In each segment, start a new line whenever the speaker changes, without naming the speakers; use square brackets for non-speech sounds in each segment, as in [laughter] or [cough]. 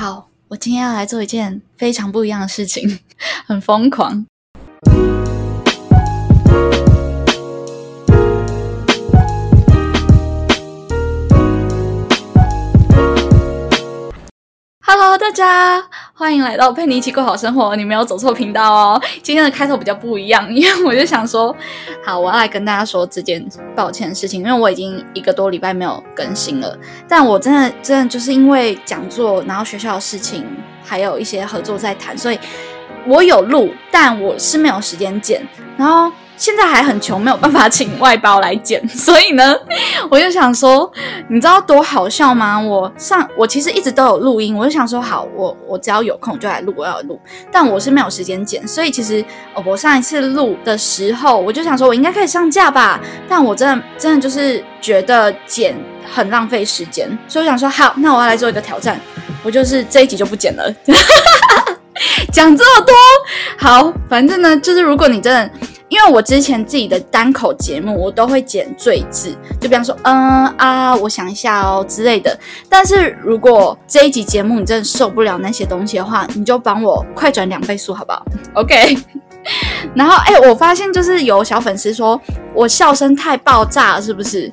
好，我今天要来做一件非常不一样的事情，[laughs] 很疯狂。大家欢迎来到陪你一起过好生活。你没有走错频道哦。今天的开头比较不一样，因为我就想说，好，我要来跟大家说这件抱歉的事情，因为我已经一个多礼拜没有更新了。但我真的真的就是因为讲座，然后学校的事情，还有一些合作在谈，所以我有录，但我是没有时间剪。然后。现在还很穷，没有办法请外包来剪，[laughs] 所以呢，我就想说，你知道多好笑吗？我上我其实一直都有录音，我就想说，好，我我只要有空就来录，我要录，但我是没有时间剪，所以其实我上一次录的时候，我就想说我应该可以上架吧，但我真的真的就是觉得剪很浪费时间，所以我想说，好，那我要来做一个挑战，我就是这一集就不剪了，[laughs] 讲这么多，好，反正呢，就是如果你真的。因为我之前自己的单口节目，我都会剪最字，就比方说，嗯啊，我想一下哦之类的。但是如果这一集节目你真的受不了那些东西的话，你就帮我快转两倍速，好不好？OK。[laughs] 然后，哎，我发现就是有小粉丝说我笑声太爆炸了，是不是？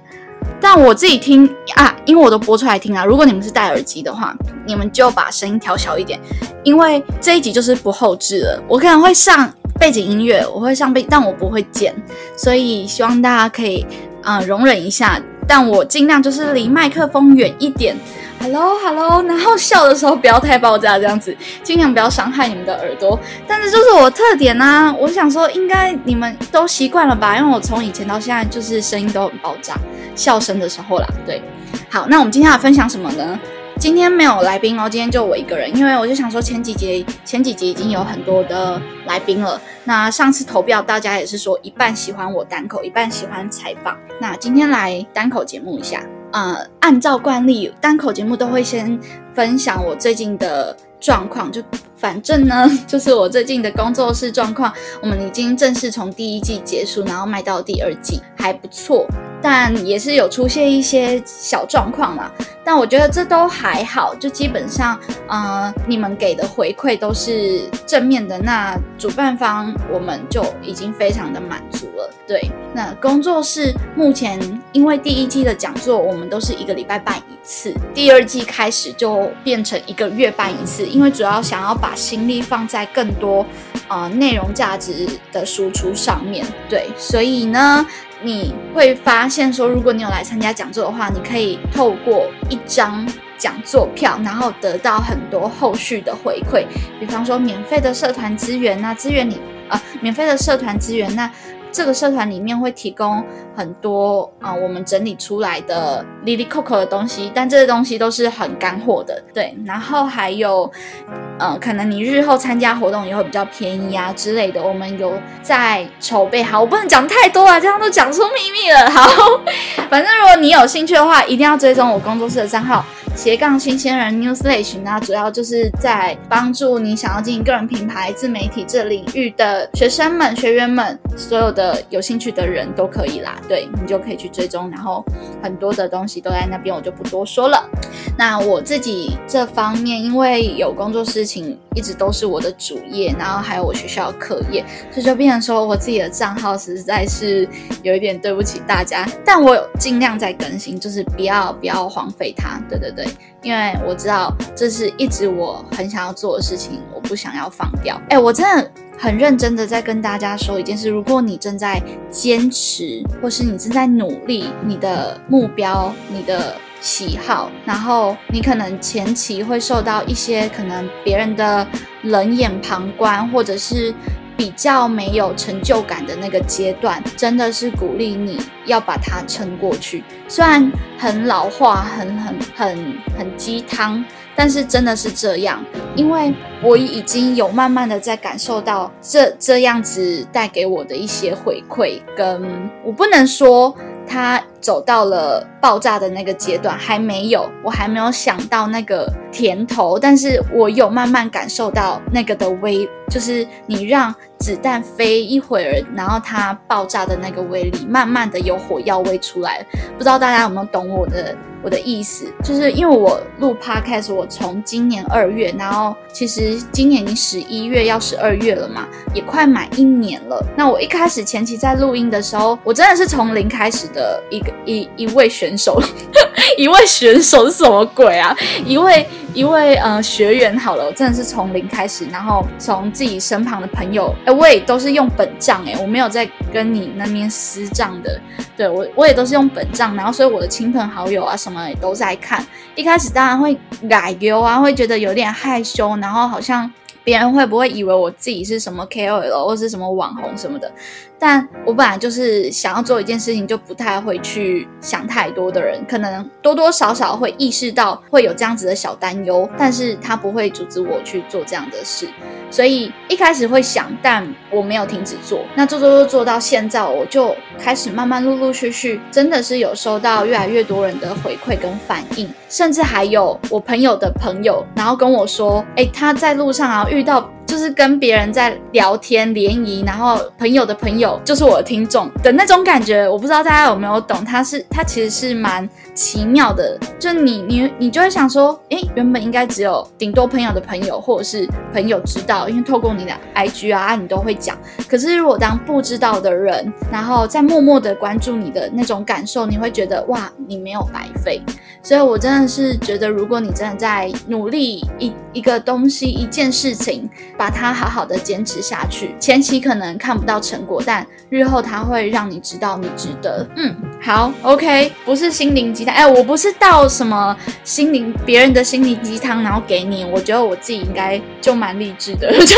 但我自己听啊，因为我都播出来听啊。如果你们是戴耳机的话，你们就把声音调小一点，因为这一集就是不后置了，我可能会上。背景音乐我会上背，但我不会剪，所以希望大家可以啊容忍一下。但我尽量就是离麦克风远一点，Hello Hello，然后笑的时候不要太爆炸，这样子尽量不要伤害你们的耳朵。但是就是我特点呢，我想说应该你们都习惯了吧？因为我从以前到现在就是声音都很爆炸，笑声的时候啦。对，好，那我们今天要分享什么呢？今天没有来宾哦，今天就我一个人，因为我就想说前几节前几集已经有很多的来宾了。那上次投票大家也是说一半喜欢我单口，一半喜欢采访。那今天来单口节目一下，呃，按照惯例单口节目都会先分享我最近的状况，就反正呢 [laughs] 就是我最近的工作室状况。我们已经正式从第一季结束，然后卖到第二季，还不错。但也是有出现一些小状况嘛，但我觉得这都还好，就基本上，呃，你们给的回馈都是正面的，那主办方我们就已经非常的满足了。对，那工作室目前因为第一季的讲座我们都是一个礼拜办一次，第二季开始就变成一个月办一次，因为主要想要把心力放在更多呃内容价值的输出上面。对，所以呢。你会发现说，如果你有来参加讲座的话，你可以透过一张讲座票，然后得到很多后续的回馈，比方说免费的社团资源那资源你啊，免费的社团资源那。这个社团里面会提供很多啊，我们整理出来的 Lily Coco 的东西，但这些东西都是很干货的，对。然后还有，呃，可能你日后参加活动也会比较便宜啊之类的。我们有在筹备，好，我不能讲太多啊，这样都讲出秘密了。好，反正如果你有兴趣的话，一定要追踪我工作室的账号。斜杠新鲜人 Newsletter 那主要就是在帮助你想要经营个人品牌、自媒体这领域的学生们、学员们，所有的有兴趣的人都可以啦。对你就可以去追踪，然后很多的东西都在那边，我就不多说了。那我自己这方面，因为有工作事情，一直都是我的主业，然后还有我学校课业，所以就变成说我自己的账号实在是有一点对不起大家，但我有尽量在更新，就是不要不要荒废它。对对对。因为我知道这是一直我很想要做的事情，我不想要放掉。哎，我真的很认真的在跟大家说一件事：如果你正在坚持，或是你正在努力，你的目标、你的喜好，然后你可能前期会受到一些可能别人的冷眼旁观，或者是。比较没有成就感的那个阶段，真的是鼓励你要把它撑过去。虽然很老化，很很很很鸡汤，但是真的是这样。因为我已经有慢慢的在感受到这这样子带给我的一些回馈，跟我不能说。它走到了爆炸的那个阶段，还没有，我还没有想到那个甜头，但是我有慢慢感受到那个的威，就是你让子弹飞一会儿，然后它爆炸的那个威力，慢慢的有火药味出来。不知道大家有没有懂我的？我的意思，就是因为我录 podcast，我从今年二月，然后其实今年已经十一月要十二月了嘛，也快满一年了。那我一开始前期在录音的时候，我真的是从零开始的一个一一位选手，[laughs] 一位选手是什么鬼啊？一位。一位呃学员好了，我真的是从零开始，然后从自己身旁的朋友，哎，我也都是用本账，哎，我没有在跟你那边私账的，对我我也都是用本账，然后所以我的亲朋好友啊什么也都在看，一开始当然会改丢啊，会觉得有点害羞，然后好像。别人会不会以为我自己是什么 KOL 或是什么网红什么的？但我本来就是想要做一件事情，就不太会去想太多的人，可能多多少少会意识到会有这样子的小担忧，但是他不会阻止我去做这样的事。所以一开始会想，但我没有停止做。那做做做做到现在，我就开始慢慢陆陆续续，真的是有收到越来越多人的回馈跟反应，甚至还有我朋友的朋友，然后跟我说，哎，他在路上啊遇遇到。就是跟别人在聊天联谊，然后朋友的朋友就是我的听众的那种感觉，我不知道大家有没有懂。他是他其实是蛮奇妙的，就你你你就会想说，诶，原本应该只有顶多朋友的朋友或者是朋友知道，因为透过你的 IG 啊，你都会讲。可是如果当不知道的人，然后在默默的关注你的那种感受，你会觉得哇，你没有白费。所以我真的是觉得，如果你真的在努力一一个东西一件事情。把它好好的坚持下去，前期可能看不到成果，但日后它会让你知道你值得。嗯，好，OK，不是心灵鸡哎，我不是倒什么心灵别人的心灵鸡汤，然后给你，我觉得我自己应该就蛮励志的，[laughs] 就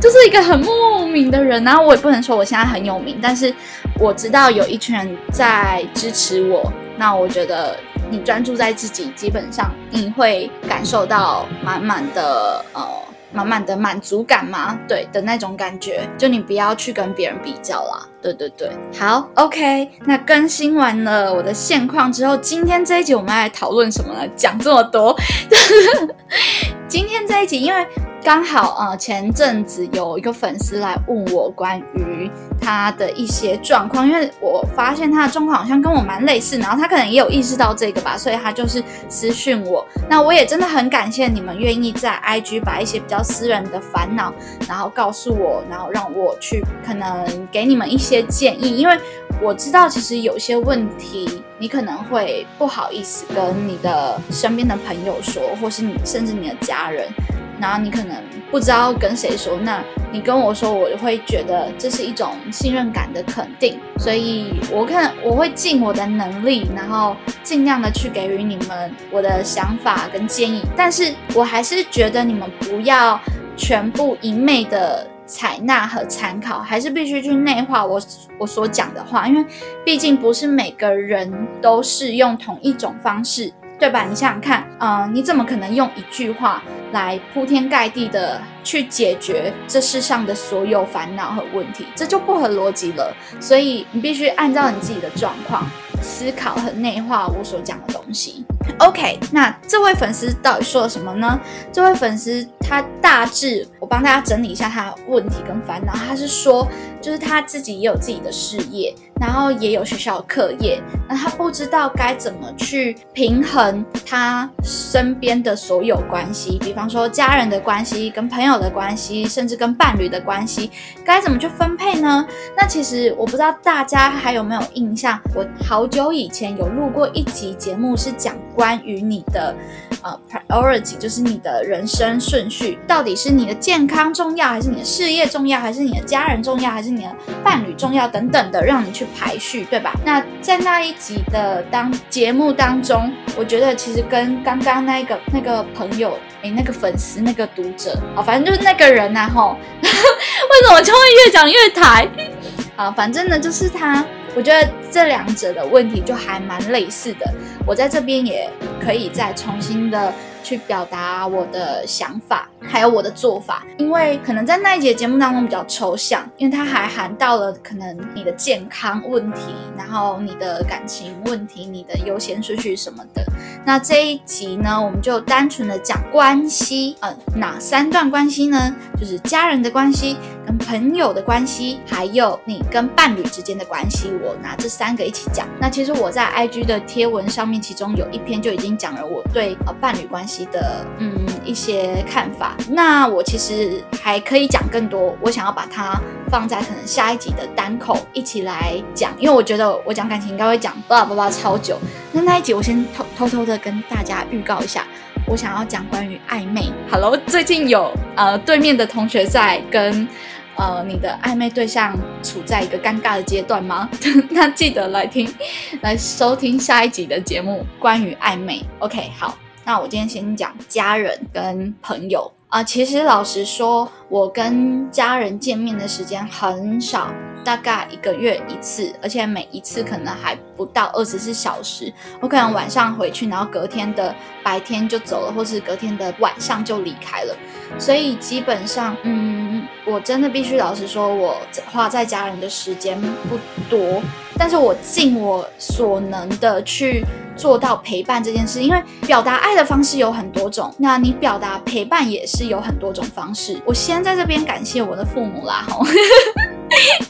就是一个很莫名的人。然后我也不能说我现在很有名，但是我知道有一群人在支持我。那我觉得你专注在自己，基本上你会感受到满满的呃。满满的满足感吗？对的那种感觉，就你不要去跟别人比较啦。对对对，好，OK。那更新完了我的现况之后，今天这一集我们来讨论什么呢？讲这么多，[laughs] 今天这一集因为。刚好啊，前阵子有一个粉丝来问我关于他的一些状况，因为我发现他的状况好像跟我蛮类似，然后他可能也有意识到这个吧，所以他就是私讯我。那我也真的很感谢你们愿意在 IG 把一些比较私人的烦恼，然后告诉我，然后让我去可能给你们一些些建议，因为我知道其实有些问题你可能会不好意思跟你的身边的朋友说，或是你甚至你的家人。然后你可能不知道跟谁说，那你跟我说，我会觉得这是一种信任感的肯定，所以我看我会尽我的能力，然后尽量的去给予你们我的想法跟建议，但是我还是觉得你们不要全部一昧的采纳和参考，还是必须去内化我我所讲的话，因为毕竟不是每个人都是用同一种方式。对吧？你想想看，嗯，你怎么可能用一句话来铺天盖地的去解决这世上的所有烦恼和问题？这就不合逻辑了。所以你必须按照你自己的状况思考和内化我所讲的东西。OK，那这位粉丝到底说了什么呢？这位粉丝他大致我帮大家整理一下他问题跟烦恼。他是说，就是他自己也有自己的事业。然后也有学校课业，那他不知道该怎么去平衡他身边的所有关系，比方说家人的关系、跟朋友的关系，甚至跟伴侣的关系，该怎么去分配呢？那其实我不知道大家还有没有印象，我好久以前有录过一集节目，是讲关于你的呃 priority，就是你的人生顺序，到底是你的健康重要，还是你的事业重要，还是你的家人重要，还是你的伴侣重要等等的，让你去。排序对吧？那在那一集的当节目当中，我觉得其实跟刚刚那个那个朋友，哎，那个粉丝那个读者，啊，反正就是那个人呐，吼，[laughs] 为什么就会越讲越抬？[laughs] 啊，反正呢，就是他，我觉得这两者的问题就还蛮类似的。我在这边也可以再重新的。去表达我的想法，还有我的做法，因为可能在那一节节目当中比较抽象，因为它还含到了可能你的健康问题，然后你的感情问题，你的优先顺序什么的。那这一集呢，我们就单纯的讲关系，呃，哪三段关系呢？就是家人的关系、跟朋友的关系，还有你跟伴侣之间的关系。我拿这三个一起讲。那其实我在 IG 的贴文上面，其中有一篇就已经讲了我对呃伴侣关系的嗯一些看法。那我其实还可以讲更多，我想要把它放在可能下一集的单口一起来讲，因为我觉得我讲感情应该会讲叭叭叭超久。那那一集我先偷偷偷的跟大家预告一下。我想要讲关于暧昧。Hello，最近有呃对面的同学在跟呃你的暧昧对象处在一个尴尬的阶段吗？[laughs] 那记得来听来收听下一集的节目，关于暧昧。OK，好，那我今天先讲家人跟朋友啊。其实老实说，我跟家人见面的时间很少。大概一个月一次，而且每一次可能还不到二十四小时。我可能晚上回去，然后隔天的白天就走了，或是隔天的晚上就离开了。所以基本上，嗯，我真的必须老实说，我花在家人的时间不多。但是我尽我所能的去做到陪伴这件事，因为表达爱的方式有很多种，那你表达陪伴也是有很多种方式。我先在这边感谢我的父母啦，吼。[laughs]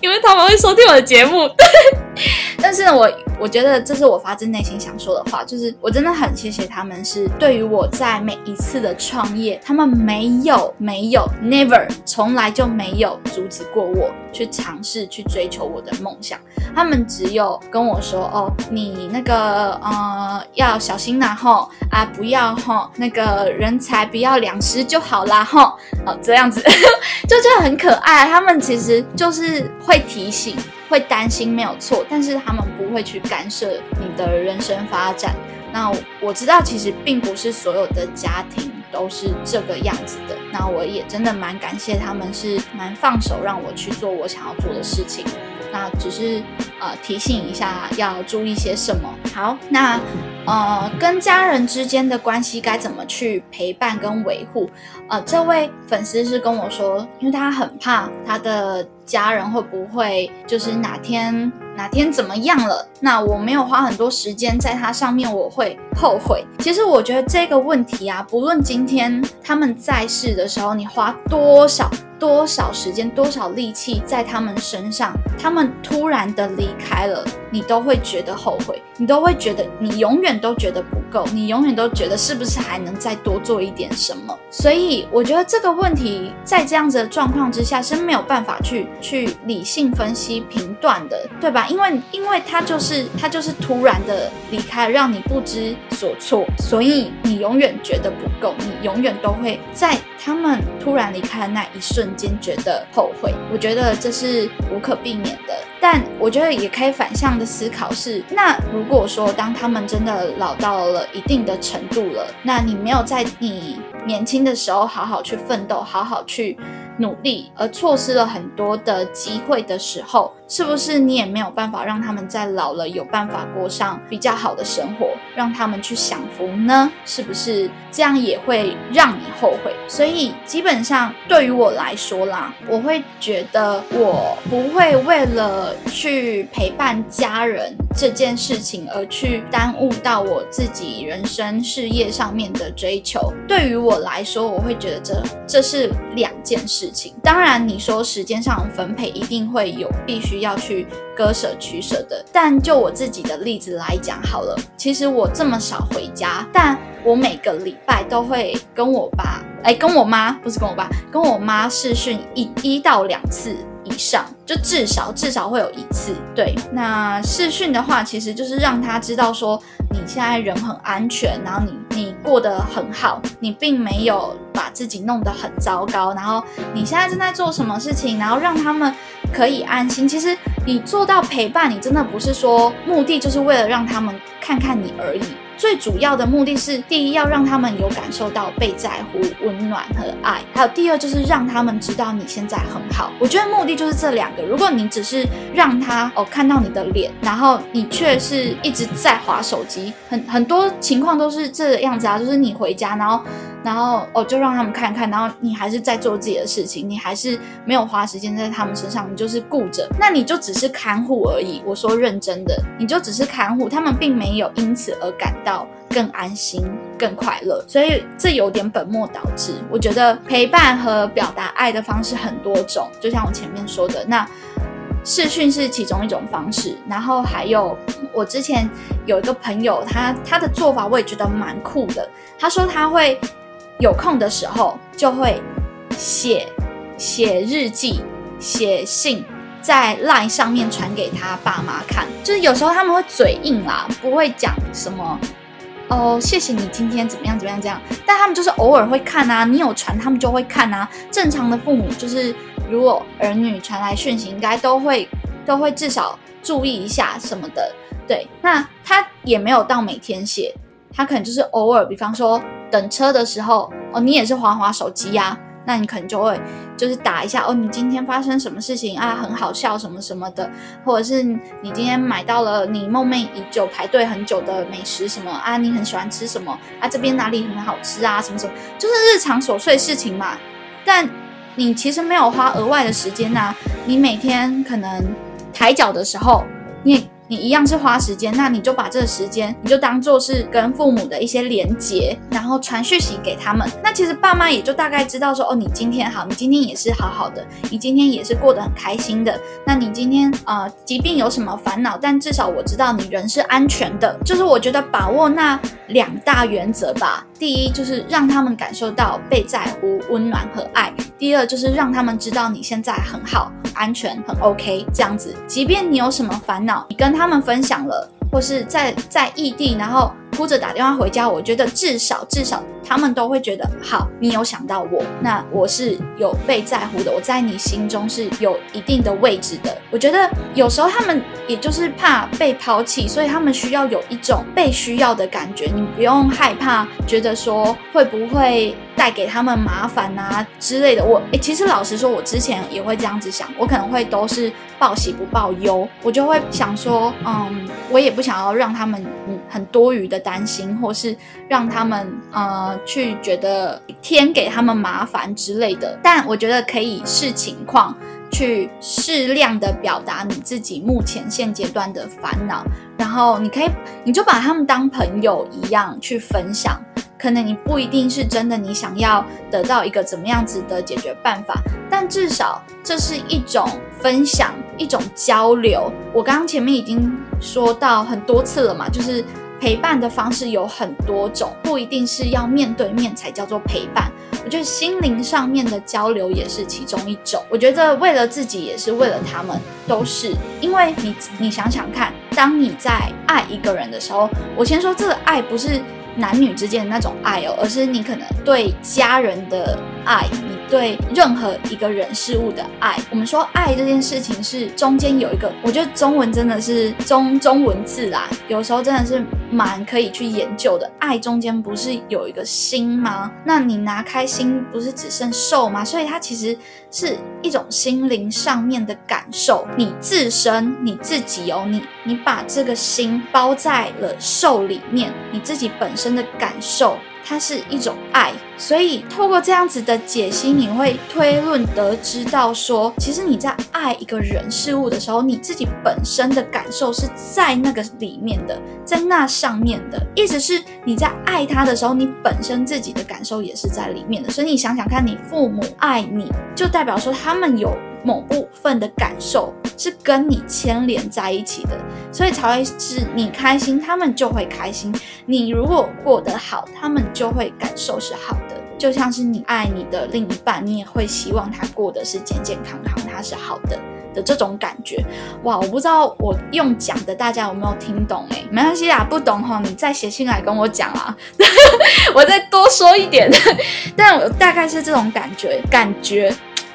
因为他们会收听我的节目，[laughs] [laughs] 但是呢，我我觉得这是我发自内心想说的话，就是我真的很谢谢他们，是对于我在每一次的创业，他们没有没有 never 从来就没有阻止过我。去尝试去追求我的梦想，他们只有跟我说哦，你那个呃要小心呐吼啊，不要吼那个人才不要两失就好啦吼，哦这样子 [laughs] 就觉得很可爱，他们其实就。是会提醒、会担心，没有错，但是他们不会去干涉你的人生发展。那我知道，其实并不是所有的家庭都是这个样子的。那我也真的蛮感谢他们，是蛮放手让我去做我想要做的事情。那只是呃提醒一下，要注意些什么。好，那呃跟家人之间的关系该怎么去陪伴跟维护？呃，这位粉丝是跟我说，因为他很怕他的家人会不会就是哪天哪天怎么样了？那我没有花很多时间在它上面，我会后悔。其实我觉得这个问题啊，不论今天他们在世的时候，你花多少。多少时间、多少力气在他们身上，他们突然的离开了，你都会觉得后悔，你都会觉得你永远都觉得不够，你永远都觉得是不是还能再多做一点什么？所以我觉得这个问题在这样子的状况之下是没有办法去去理性分析评断的，对吧？因为因为他就是他就是突然的离开，让你不知所措，所以你永远觉得不够，你永远都会在他们突然离开的那一瞬。间觉得后悔，我觉得这是无可避免的。但我觉得也可以反向的思考是：那如果说当他们真的老到了一定的程度了，那你没有在你年轻的时候好好去奋斗，好好去努力，而错失了很多的机会的时候。是不是你也没有办法让他们在老了有办法过上比较好的生活，让他们去享福呢？是不是这样也会让你后悔？所以基本上对于我来说啦，我会觉得我不会为了去陪伴家人这件事情而去耽误到我自己人生事业上面的追求。对于我来说，我会觉得这这是两件事事情。当然，你说时间上分配一定会有必须。要去割舍取舍的，但就我自己的例子来讲好了，其实我这么少回家，但我每个礼拜都会跟我爸，哎，跟我妈，不是跟我爸，跟我妈视讯一一到两次以上，就至少至少会有一次。对，那视讯的话，其实就是让他知道说你现在人很安全，然后你你过得很好，你并没有把自己弄得很糟糕，然后你现在正在做什么事情，然后让他们。可以安心。其实你做到陪伴，你真的不是说目的就是为了让他们看看你而已。最主要的目的是，第一要让他们有感受到被在乎、温暖和爱；还有第二就是让他们知道你现在很好。我觉得目的就是这两个。如果你只是让他哦看到你的脸，然后你却是一直在划手机，很很多情况都是这样子啊，就是你回家然后。然后哦就让他们看看，然后你还是在做自己的事情，你还是没有花时间在他们身上，你就是顾着，那你就只是看护而已。我说认真的，你就只是看护，他们并没有因此而感到更安心、更快乐，所以这有点本末倒置。我觉得陪伴和表达爱的方式很多种，就像我前面说的那。视讯是其中一种方式，然后还有我之前有一个朋友，他他的做法我也觉得蛮酷的。他说他会有空的时候就会写写日记、写信，在 LINE 上面传给他爸妈看。就是有时候他们会嘴硬啦，不会讲什么哦，谢谢你今天怎么样怎么样这样，但他们就是偶尔会看啊，你有传他们就会看啊。正常的父母就是。如果儿女传来讯息，应该都会都会至少注意一下什么的。对，那他也没有到每天写，他可能就是偶尔，比方说等车的时候，哦，你也是滑滑手机呀，那你可能就会就是打一下，哦，你今天发生什么事情啊？很好笑什么什么的，或者是你今天买到了你梦寐已久、排队很久的美食什么啊？你很喜欢吃什么啊？这边哪里很好吃啊？什么什么，就是日常琐碎事情嘛。但你其实没有花额外的时间呐，你每天可能抬脚的时候，你。你一样是花时间，那你就把这个时间，你就当做是跟父母的一些连接，然后传讯息给他们。那其实爸妈也就大概知道说，哦，你今天好，你今天也是好好的，你今天也是过得很开心的。那你今天呃，即便有什么烦恼，但至少我知道你人是安全的。就是我觉得把握那两大原则吧。第一就是让他们感受到被在乎、温暖和爱；第二就是让他们知道你现在很好、安全、很 OK 这样子。即便你有什么烦恼，你跟他们分享了，或是在在异地，然后。哭着打电话回家，我觉得至少至少他们都会觉得好，你有想到我，那我是有被在乎的，我在你心中是有一定的位置的。我觉得有时候他们也就是怕被抛弃，所以他们需要有一种被需要的感觉。你不用害怕，觉得说会不会带给他们麻烦啊之类的。我诶，其实老实说，我之前也会这样子想，我可能会都是报喜不报忧，我就会想说，嗯，我也不想要让他们嗯很多余的。担心，或是让他们呃去觉得添给他们麻烦之类的，但我觉得可以视情况去适量的表达你自己目前现阶段的烦恼，然后你可以你就把他们当朋友一样去分享，可能你不一定是真的你想要得到一个怎么样子的解决办法，但至少这是一种分享，一种交流。我刚刚前面已经说到很多次了嘛，就是。陪伴的方式有很多种，不一定是要面对面才叫做陪伴。我觉得心灵上面的交流也是其中一种。我觉得为了自己也是为了他们，都是因为你，你想想看，当你在爱一个人的时候，我先说这个爱不是。男女之间的那种爱哦，而是你可能对家人的爱，你对任何一个人事物的爱。我们说爱这件事情是中间有一个，我觉得中文真的是中中文字啊，有时候真的是蛮可以去研究的。爱中间不是有一个心吗？那你拿开心，不是只剩受吗？所以它其实是一种心灵上面的感受。你自身你自己哦，你你把这个心包在了受里面，你自己本身。的感受，它是一种爱，所以透过这样子的解析，你会推论得知到说，其实你在爱一个人事物的时候，你自己本身的感受是在那个里面的，在那上面的，意思是你在爱他的时候，你本身自己的感受也是在里面的。所以你想想看，你父母爱你，就代表说他们有。某部分的感受是跟你牵连在一起的，所以才会是你开心，他们就会开心；你如果过得好，他们就会感受是好的。就像是你爱你的另一半，你也会希望他过得是健健康康，他是好的的这种感觉。哇，我不知道我用讲的大家有没有听懂？诶，没关系啦，不懂哈，你再写信来跟我讲啊，[laughs] 我再多说一点。[laughs] 但我大概是这种感觉，感觉。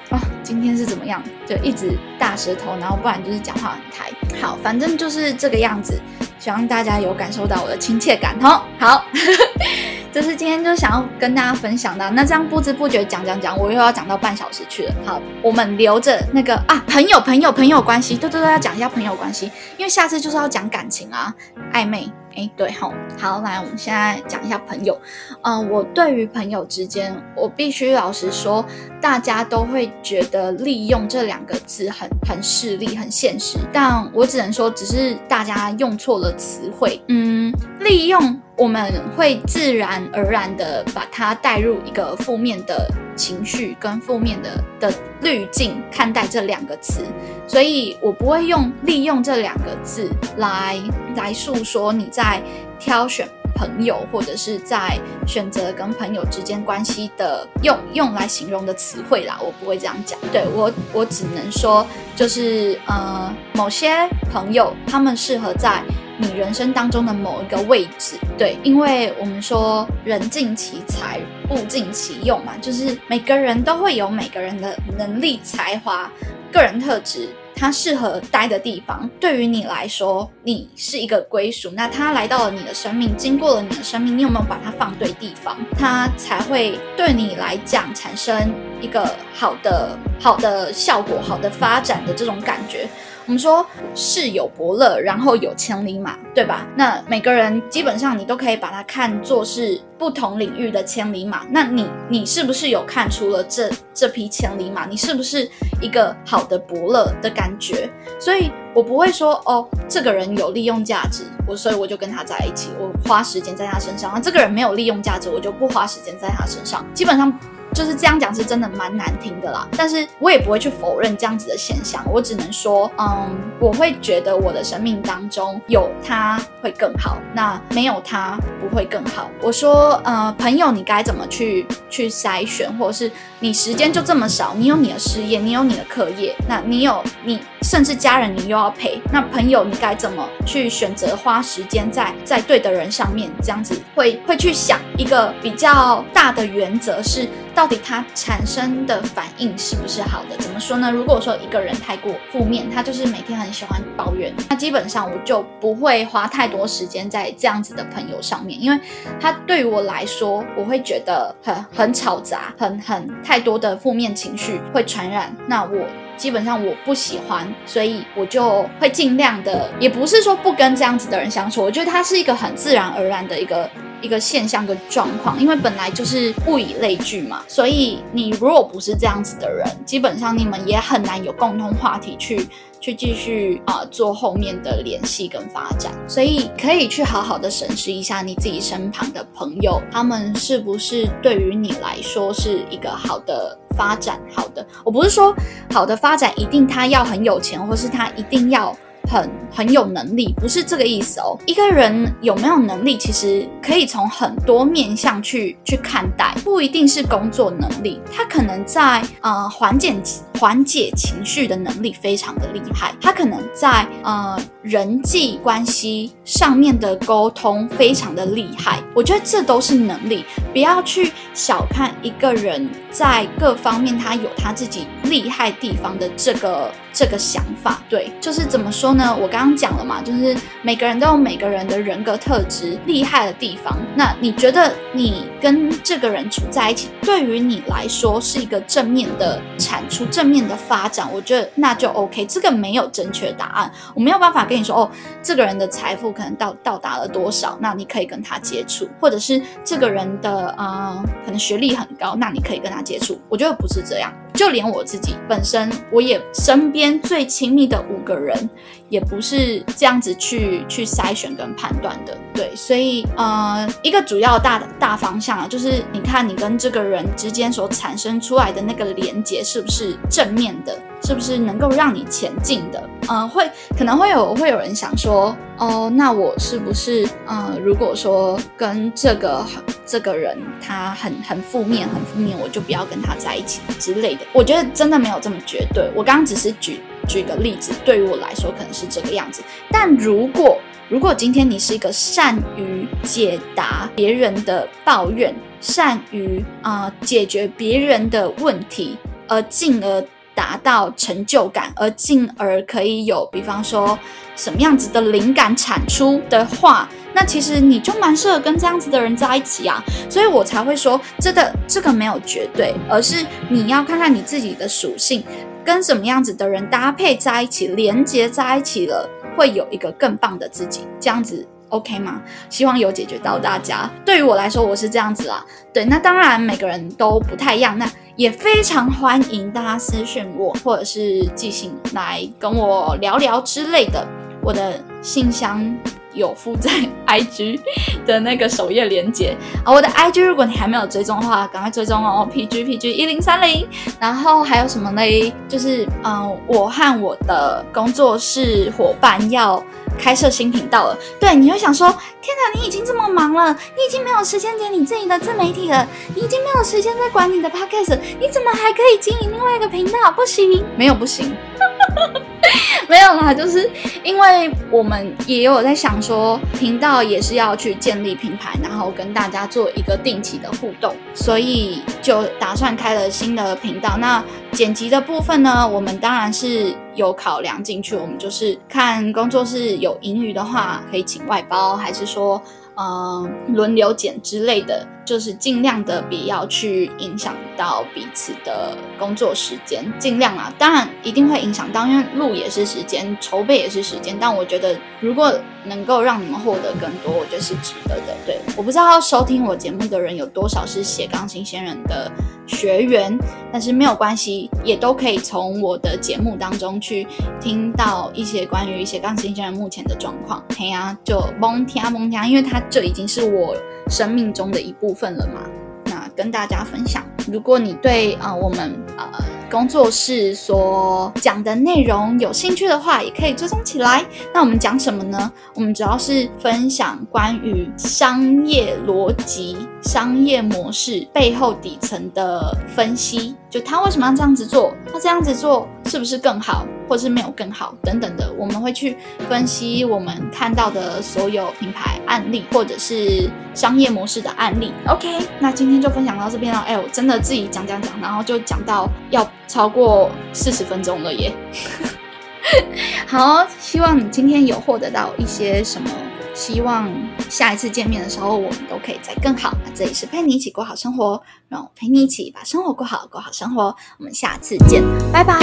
哦，今天是怎么样？就一直大舌头，然后不然就是讲话很抬。好，反正就是这个样子，希望大家有感受到我的亲切感。吼，好，[laughs] 这是今天就想要跟大家分享的。那这样不知不觉讲讲讲，我又要讲到半小时去了。好，我们留着那个啊，朋友朋友朋友关系，对对对，要讲一下朋友关系，因为下次就是要讲感情啊，暧昧。哎，对吼，好，来，我们现在讲一下朋友。嗯，我对于朋友之间，我必须老实说，大家都会觉得利用这两个字很很势利、很现实，但我只能说，只是大家用错了词汇。嗯，利用。我们会自然而然的把它带入一个负面的情绪跟负面的的滤镜看待这两个词，所以我不会用利用这两个字来来诉说你在挑选朋友或者是在选择跟朋友之间关系的用用来形容的词汇啦，我不会这样讲。对我，我只能说就是呃，某些朋友他们适合在。你人生当中的某一个位置，对，因为我们说人尽其才，物尽其用嘛，就是每个人都会有每个人的能力、才华、个人特质，他适合待的地方。对于你来说，你是一个归属，那他来到了你的生命，经过了你的生命，你有没有把它放对地方，他才会对你来讲产生一个好的、好的效果、好的发展的这种感觉。我们说世有伯乐，然后有千里马，对吧？那每个人基本上你都可以把它看作是不同领域的千里马。那你你是不是有看出了这这匹千里马？你是不是一个好的伯乐的感觉？所以我不会说哦，这个人有利用价值，我所以我就跟他在一起，我花时间在他身上。那这个人没有利用价值，我就不花时间在他身上。基本上。就是这样讲是真的蛮难听的啦，但是我也不会去否认这样子的现象，我只能说，嗯，我会觉得我的生命当中有他会更好，那没有他不会更好。我说，呃，朋友你该怎么去去筛选，或者是你时间就这么少，你有你的事业，你有你的课业，那你有你。甚至家人你又要陪，那朋友你该怎么去选择花时间在在对的人上面？这样子会会去想一个比较大的原则是，到底他产生的反应是不是好的？怎么说呢？如果说一个人太过负面，他就是每天很喜欢抱怨，那基本上我就不会花太多时间在这样子的朋友上面，因为他对于我来说，我会觉得很很吵杂，很很太多的负面情绪会传染。那我。基本上我不喜欢，所以我就会尽量的，也不是说不跟这样子的人相处。我觉得它是一个很自然而然的一个一个现象跟状况，因为本来就是物以类聚嘛。所以你如果不是这样子的人，基本上你们也很难有共同话题去去继续啊做后面的联系跟发展。所以可以去好好的审视一下你自己身旁的朋友，他们是不是对于你来说是一个好的。发展好的，我不是说好的发展一定他要很有钱，或是他一定要很很有能力，不是这个意思哦。一个人有没有能力，其实可以从很多面向去去看待，不一定是工作能力，他可能在呃缓解缓解情绪的能力非常的厉害，他可能在呃人际关系上面的沟通非常的厉害。我觉得这都是能力，不要去小看一个人。在各方面，他有他自己厉害地方的这个这个想法，对，就是怎么说呢？我刚刚讲了嘛，就是每个人都有每个人的人格特质厉害的地方。那你觉得你跟这个人处在一起，对于你来说是一个正面的产出、正面的发展？我觉得那就 OK。这个没有正确答案，我没有办法跟你说哦，这个人的财富可能到到达了多少，那你可以跟他接触，或者是这个人的呃，可能学历很高，那你可以跟他。接触，我觉得不是这样。就连我自己本身，我也身边最亲密的五个人，也不是这样子去去筛选跟判断的。对，所以呃，一个主要大的大方向啊，就是你看你跟这个人之间所产生出来的那个连接是不是正面的。是不是能够让你前进的？嗯，会可能会有会有人想说，哦，那我是不是，嗯，如果说跟这个这个人他很很负面，很负面，我就不要跟他在一起之类的？我觉得真的没有这么绝对。我刚刚只是举举个例子，对于我来说可能是这个样子。但如果如果今天你是一个善于解答别人的抱怨，善于啊解决别人的问题，而进而达到成就感，而进而可以有，比方说什么样子的灵感产出的话，那其实你就蛮适合跟这样子的人在一起啊。所以我才会说，这个这个没有绝对，而是你要看看你自己的属性，跟什么样子的人搭配在一起，连接在一起了，会有一个更棒的自己。这样子。OK 吗？希望有解决到大家。对于我来说，我是这样子啦。对，那当然每个人都不太一样，那也非常欢迎大家私讯我，或者是寄信来跟我聊聊之类的。我的信箱有附在 [laughs] IG 的那个首页连接啊。我的 IG 如果你还没有追踪的话，赶快追踪哦，PG PG 一零三零。然后还有什么嘞？就是嗯，我和我的工作室伙伴要。开设新频道了，对，你会想说，天哪，你已经这么忙了，你已经没有时间剪你自己的自媒体了，你已经没有时间在管你的 podcast，你怎么还可以经营另外一个频道？不行，没有不行。[laughs] 没有啦，就是因为我们也有在想说，频道也是要去建立品牌，然后跟大家做一个定期的互动，所以就打算开了新的频道。那剪辑的部分呢，我们当然是有考量进去，我们就是看工作室有盈余的话，可以请外包，还是说。嗯，轮流剪之类的，就是尽量的不要去影响到彼此的工作时间，尽量啊，当然一定会影响到，因为录也是时间，筹备也是时间。但我觉得，如果能够让你们获得更多，我觉得是值得的。对，我不知道收听我节目的人有多少是写钢琴新人的学员，但是没有关系，也都可以从我的节目当中去听到一些关于写钢琴新人目前的状况。嘿呀，就蒙听蒙听，因为他。这已经是我生命中的一部分了嘛？那跟大家分享，如果你对啊我们呃工作室所讲的内容有兴趣的话，也可以追踪起来。那我们讲什么呢？我们主要是分享关于商业逻辑、商业模式背后底层的分析。就他为什么要这样子做？他这样子做是不是更好，或是没有更好等等的？我们会去分析我们看到的所有品牌案例，或者是商业模式的案例。OK，那今天就分享到这边了。哎，我真的自己讲讲讲，然后就讲到要超过四十分钟了耶。[laughs] 好，希望你今天有获得到一些什么。希望下一次见面的时候，我们都可以再更好。那这里是陪你一起过好生活，让我陪你一起把生活过好，过好生活。我们下次见，拜拜。